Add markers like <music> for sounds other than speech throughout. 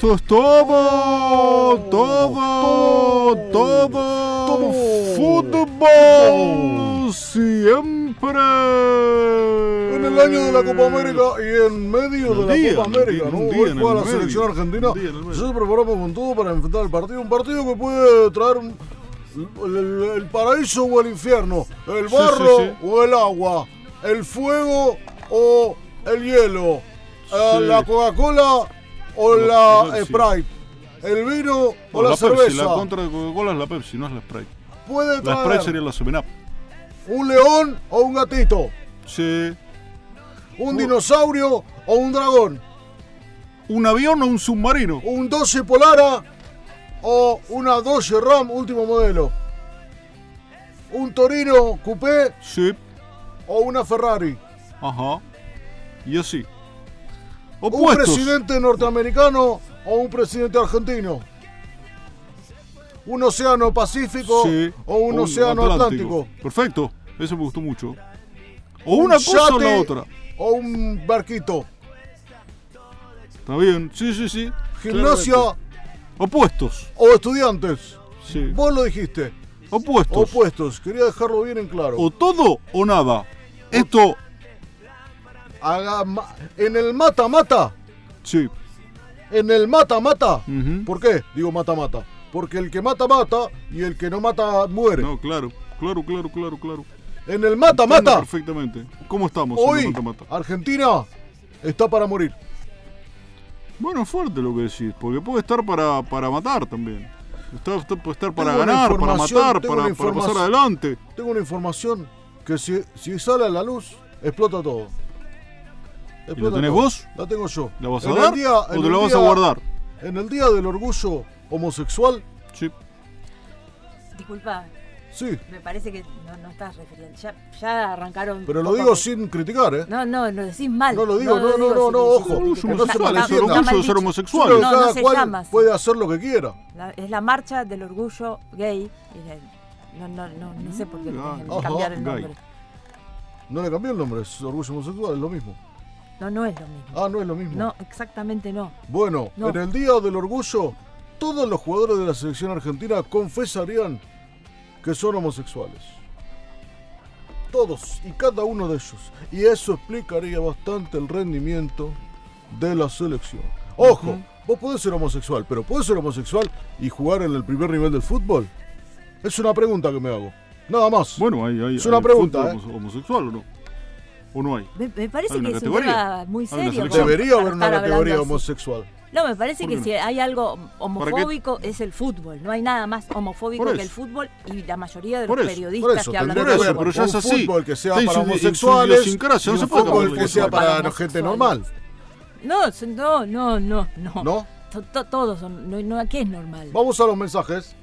Es todo, todo, todo, fútbol siempre. En el año de la Copa América y en medio de la Copa América, ¿no? Hoy juega el la selección argentina. Nosotros preparamos con todo para enfrentar el partido. Un partido que puede traer el, el- el paraíso o el infierno, el barro sí, sí. o el agua, el fuego o el hielo, eh, la Coca-Cola o La- Pepsi. Sprite, el vino o la, la, Pepsi, cerveza. la contra de Coca-Cola es la Pepsi, no es la Sprite. Puede La Sprite sería la 7 Up. un león o un gatito, Sí. un dinosaurio o un dragón. ¿Un avión o un submarino? un 12 Polara o una Dodge Ram último modelo. Un Torino Coupé Sí. o una Ferrari. Ajá. Y así. Un presidente norteamericano o un presidente argentino. Un océano Pacífico Sí. o un océano Atlántico. Perfecto. Eso me gustó mucho. O Un una cosa o la otra. O un barquito. Está bien. Sí, sí, sí. Gimnasia Claramente. Opuestos. o estudiantes. Sí. Vos lo dijiste. Opuestos. Opuestos. Quería dejarlo bien en claro. O todo o nada. Esto, Haga en el mata-mata. sí. En el mata-mata. ¿Por qué? Digo mata-mata. Porque el que mata, mata y el que no mata, muere. No, claro. Claro, claro, claro, claro. En el mata-mata, Perfectamente. ¿Cómo estamos? en hoy el mata-mata? Argentina está para morir. Bueno, fuerte lo que decís, porque puede estar para, para matar también. Está, está- puede estar para Tengo ganar, para matar, para, para pasar adelante. Tengo una información que si, si sale a la luz, explota todo. ¿Y la Explota tenés vos? La tengo yo. ¿La vas a En el dar día- o te la vas a guardar? En el Día del Orgullo Homosexual, Sí. Disculpa, sí. me parece que no, no estás refiriendo. Ya, ya arrancaron. Pero lo digo sin criticar, ¿eh? No, no, lo decís mal. No lo digo, no, no, digo no, no, ojo. Orgullo homosexual, es el orgullo mal de ser homosexual. No, cada no se cual llama puede hacer lo que quiera. La- es la marcha del orgullo gay. y de- No, no, no, no sé por qué cambiar el gay. nombre. No le cambié el nombre, es orgullo homosexual, es lo mismo. No, no es lo mismo. Ah, no es lo mismo. No, exactamente no. Bueno, No. en el Día del Orgullo, todos los jugadores de la selección argentina confesarían que son homosexuales. Todos y cada uno de ellos. Y eso explicaría bastante el rendimiento de la selección. Ojo, vos podés ser homosexual, pero ¿podés ser homosexual y jugar en el primer nivel del fútbol? Es una pregunta que me hago. Nada más. Bueno, hay, hay, Es una hay pregunta, ¿eh? homo- homosexual o no. ¿O no hay? Me, me parece Hay que es un categoría. tema muy una serio. Debería haber una hablando categoría así. homosexual. No, me parece ¿Por que qué si hay algo homofóbico es el fútbol. No hay nada más homofóbico que el fútbol y la mayoría de los eso, Por periodistas eso, que hablan de eso, pero ya es un así. fútbol que sea Sí, para su- y homosexuales idiosincrasia, y no se un puede fútbol que sea para Para gente homosexuales. normal, No, no, no, no, no. ¿no? To- to- Todos son. No, no, ¿Qué es normal? Vamos a los mensajes.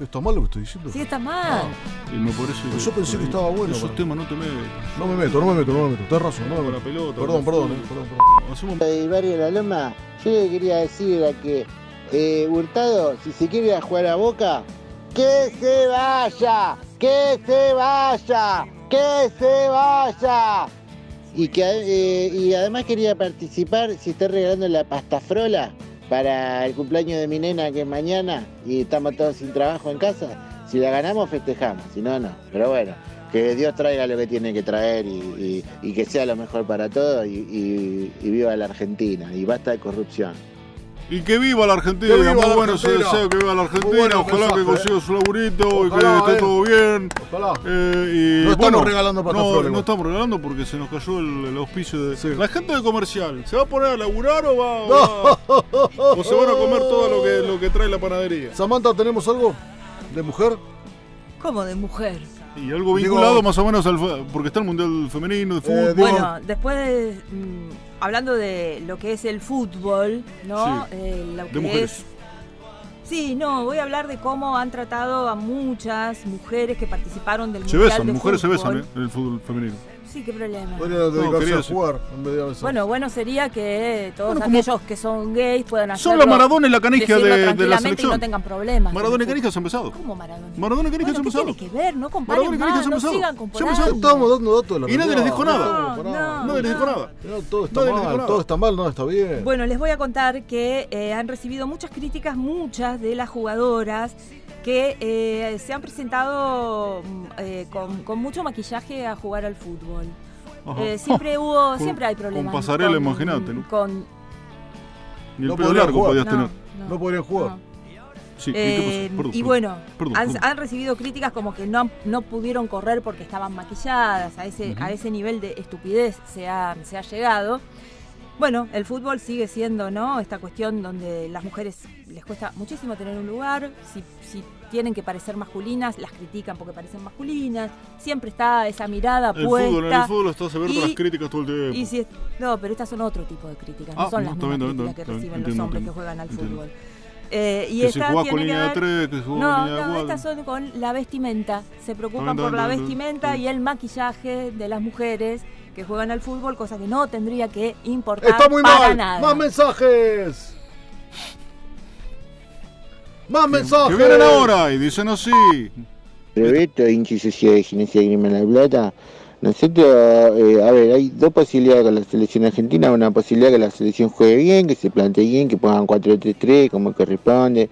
¿Está mal lo que estoy diciendo? Sí, está mal. Y me parece Yo pensé que estaba bueno, Esos pero- temas no te metes. No me meto, no me meto, no me meto. Tenés razón, no me Con la meto. pelota. Perdón, perdón, eh, fútbol. perdón, perdón. Hacemos barrio la Loma, yo le quería decir era que eh, Hurtado, si se quiere ir a jugar a Boca, que se vaya, que se vaya, que se vaya. Y que eh, y además quería participar si está regalando la pastafrola para el cumpleaños de mi nena que es mañana y estamos todos sin trabajo en casa. Si la ganamos festejamos, si no, no. Pero bueno, que Dios traiga lo que tiene que traer y, que sea lo mejor para todos y- y viva la Argentina y basta de corrupción. Y que viva la Argentina, Que viva muy la bueno ese Argentina. deseo, que viva la Argentina, bueno ojalá mensaje, que consiga eh. su laburito y que esté eh. todo bien. Ojalá. Eh, y No estamos bueno, regalando pasta no, no estamos regalando porque se nos cayó el, el auspicio de Sí. la gente de comercial. ¿Se va a poner a laburar o va, o va- o se van a comer todo lo que, lo que trae la panadería? Samantha, ¿tenemos algo de mujer? ¿Cómo de mujer? Y algo Digo- vinculado más o menos al. Porque está el Mundial Femenino de Fútbol. Bueno, después de, mm, hablando de lo que es el fútbol, ¿no? Sí. Eh, lo de que mujeres. es Sí, no, voy a hablar de cómo han tratado a muchas mujeres que participaron del Se Mundial besan, de mujeres se besan, ¿eh? En el fútbol femenino. Sí, qué problema. Podría dedicarse quería a jugar en vez de. Bueno, bueno sería que todos Bueno, aquellos que son gays puedan hacerlo. Son la Maradona y la Canigia decirlo de, de la tranquilamente selección. y no tengan problemas. Maradona y Canigia se han besado. ¿Cómo Maradona? Maradona y Canigia Bueno, se han ¿qué besado. tiene que ver? No comparen Maradona y Canigia más, se han no besado. sigan Se han comparando. Estamos dando datos de la Y nadie les dijo nada. No, No. Nadie les dijo no. nada. No, todo está mal, todo está mal, no está bien. Bueno, les voy a contar que eh, han recibido muchas críticas, muchas de las jugadoras que eh, se han presentado mm, eh, con, con mucho maquillaje a jugar al fútbol. Eh, siempre <laughs> hubo, Con- siempre hay con problemas. pasarela, imagínate, ¿no? Con, Ni el No pelo largo jugar. podías no, tener. No podrían jugar. no. Sí, ¿y Eh, qué pasó? Perdón, y bueno, Perdón, han, perdón. han recibido críticas como que no, no pudieron correr porque estaban maquilladas, a ese, a ese nivel de estupidez se ha, se ha llegado. Bueno, el fútbol sigue siendo, ¿no? Esta cuestión donde las mujeres les cuesta muchísimo tener un lugar, si, si tienen que parecer masculinas, las critican porque parecen masculinas, siempre está esa mirada El puesta. fútbol, en el fútbol estás abierto a y- las críticas todo el tiempo. Y si es- no, pero estas son otro tipo de críticas, no Ah, son no, las está mismas bien, está bien, críticas que está bien, reciben los hombres que juegan al fútbol. Eh, y que si esta jugás tiene con que línea de ver- 3, que si jugás no, con línea no, 4. estas son con la vestimenta. Se preocupan por la vestimenta y el maquillaje de las mujeres que juegan al fútbol, cosa que no tendría que importar Está muy para mal. nada. Más mensajes. Más mensajes. Que vienen ahora y dicen así. Roberto, hincha y sociedad de Grima La Plata. Nosotros, eh, a ver, hay dos posibilidades con la selección argentina. Una posibilidad que la selección juegue bien, que se plantee bien, que pongan 4-3-3 como corresponde,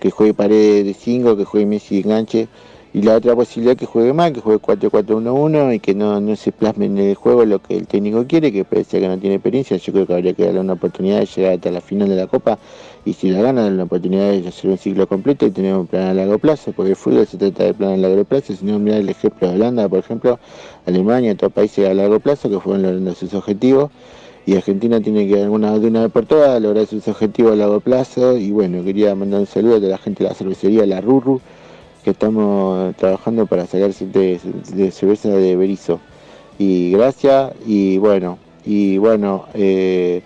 que juegue pared de 5, que juegue Messi enganche. Y la otra posibilidad que juegue mal, que juegue 4-4-1-1 y que no, no se plasme en el juego lo que el técnico quiere, que parece que no tiene experiencia. Yo creo que habría que darle una oportunidad de llegar hasta la final de la Copa y si la gana, darle una oportunidad de hacer un ciclo completo y tener un plan a largo plazo, porque el fútbol se trata de plan a largo plazo, si no mirar el ejemplo de Holanda, por ejemplo, Alemania, otros países a largo plazo que fueron logrando sus objetivos y Argentina tiene que alguna de una vez por todas lograr sus objetivos a largo plazo y bueno, quería mandar un saludo a la gente de la cervecería La Ruru que estamos trabajando para sacarse de, de cerveza de Berizo y gracias y bueno y bueno eh,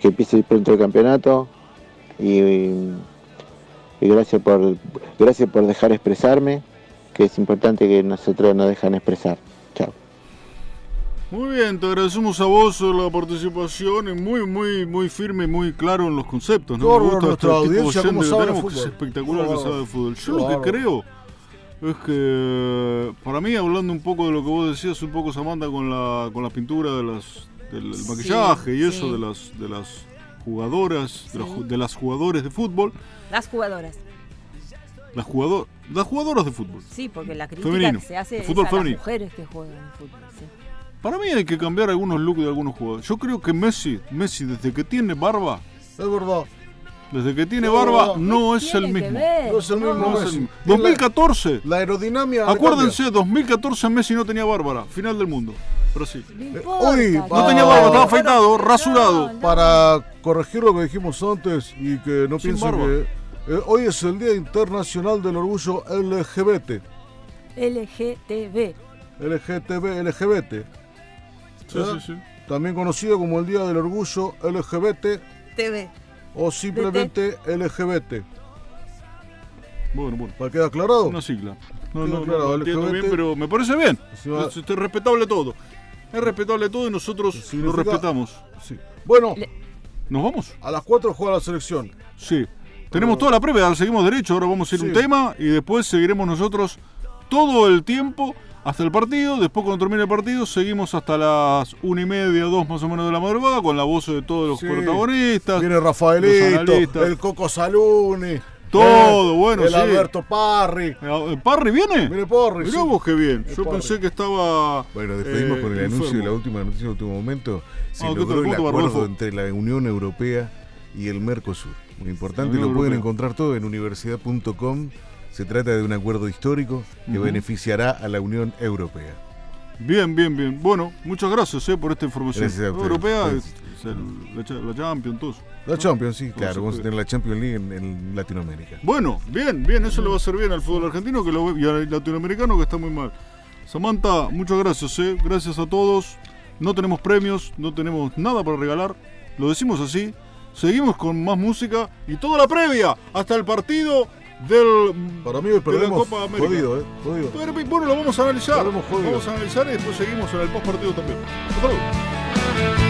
que empiece pronto el campeonato y, y gracias por gracias por dejar expresarme que es importante que nosotros nos dejan expresar chao Muy bien, te agradecemos a vos la participación y muy, muy, muy firme y muy claro en los conceptos. ¿no? Me gusta nuestra este audiencia, que sabe que es espectacular que sabe de fútbol. Yo lo que creo es que, para mí, hablando un poco de lo que vos decías, un poco Samantha con la, con la pintura de las, del Sí, maquillaje y eso sí. de las, de las jugadoras, de, Sí. las ju- de las jugadores de fútbol, Las jugadoras. las, jugador, las jugadoras de fútbol. Sí, porque la crítica Femenino. que se hace es Fútbol a femenino. las mujeres que juegan fútbol. sí. Para mí hay que cambiar algunos looks de algunos jugadores. Yo creo que Messi, Messi desde que tiene barba, Es verdad. Desde que tiene No, barba, no no es el Tiene que No es el mismo No es el mismo. 2014. La aerodinámica. Acuérdense, 2014 Messi no tenía bárbara, final del mundo. Brasil. Eh, hoy No tenía barba, estaba afeitado, rasurado. no, no. Para corregir lo que dijimos antes y que no Sin piensen barba. que. eh, hoy es el Día Internacional del Orgullo LGBT. LGTB. LGTB, LGBT. Sí, ¿eh? sí, sí. También conocido como el Día del Orgullo LGBT TV. O simplemente LGBT. Bueno, bueno. ¿Para quedar aclarado? Una sigla. No, Queda no, no, lo entiendo LGBT. bien, pero me parece bien. Es, es respetable todo. Es respetable todo y nosotros lo Significa- respetamos. Sí. Bueno, Le- ¿Nos vamos? a las 4 juega la selección. Sí. Tenemos toda la previa, seguimos derecho, ahora vamos a ir a un Sí. tema y después seguiremos nosotros todo el tiempo hasta el partido. Después cuando termine el partido seguimos hasta las una y media, dos más o menos de la madrugada con la voz de todos los Sí. protagonistas. Viene Rafaelito, el Coco Saluni. Todo, eh, bueno, El sí. Alberto Parri. Eh, ¿Parry viene? Viene Porri. Mirá sí. vos qué bien. El Yo Parry. pensé que estaba. Bueno, despedimos eh, con el anuncio de la última noticia de último momento. Se Ah, ¿qué logró el acuerdo entre la Unión Europea y el Mercosur. Muy importante, lo pueden encontrar todo en universidad.com. Se trata de un acuerdo histórico que beneficiará a la Unión Europea. Bien, bien, bien. Bueno, muchas gracias eh, por esta información. Gracias a ustedes. Europea es, Gracias. es el- la, cha- la Champions, todo eso. La Champions, sí. Claro, vamos a tener la Champions League en, en Latinoamérica. Bueno, bien, bien, eso le va a hacer bien al fútbol argentino que lo y al latinoamericano que está muy mal. Samantha, muchas gracias, ¿eh? Gracias a todos. No tenemos premios, no tenemos nada para regalar. Lo decimos así. Seguimos con más música y toda la previa hasta el partido del. Para mí hoy de la perdemos Copa América. jodido, ¿eh? Jodido. Pero, Bueno, lo vamos a analizar. Perdemos jodido. Vamos a analizar y después seguimos en el post partido también. Hasta luego.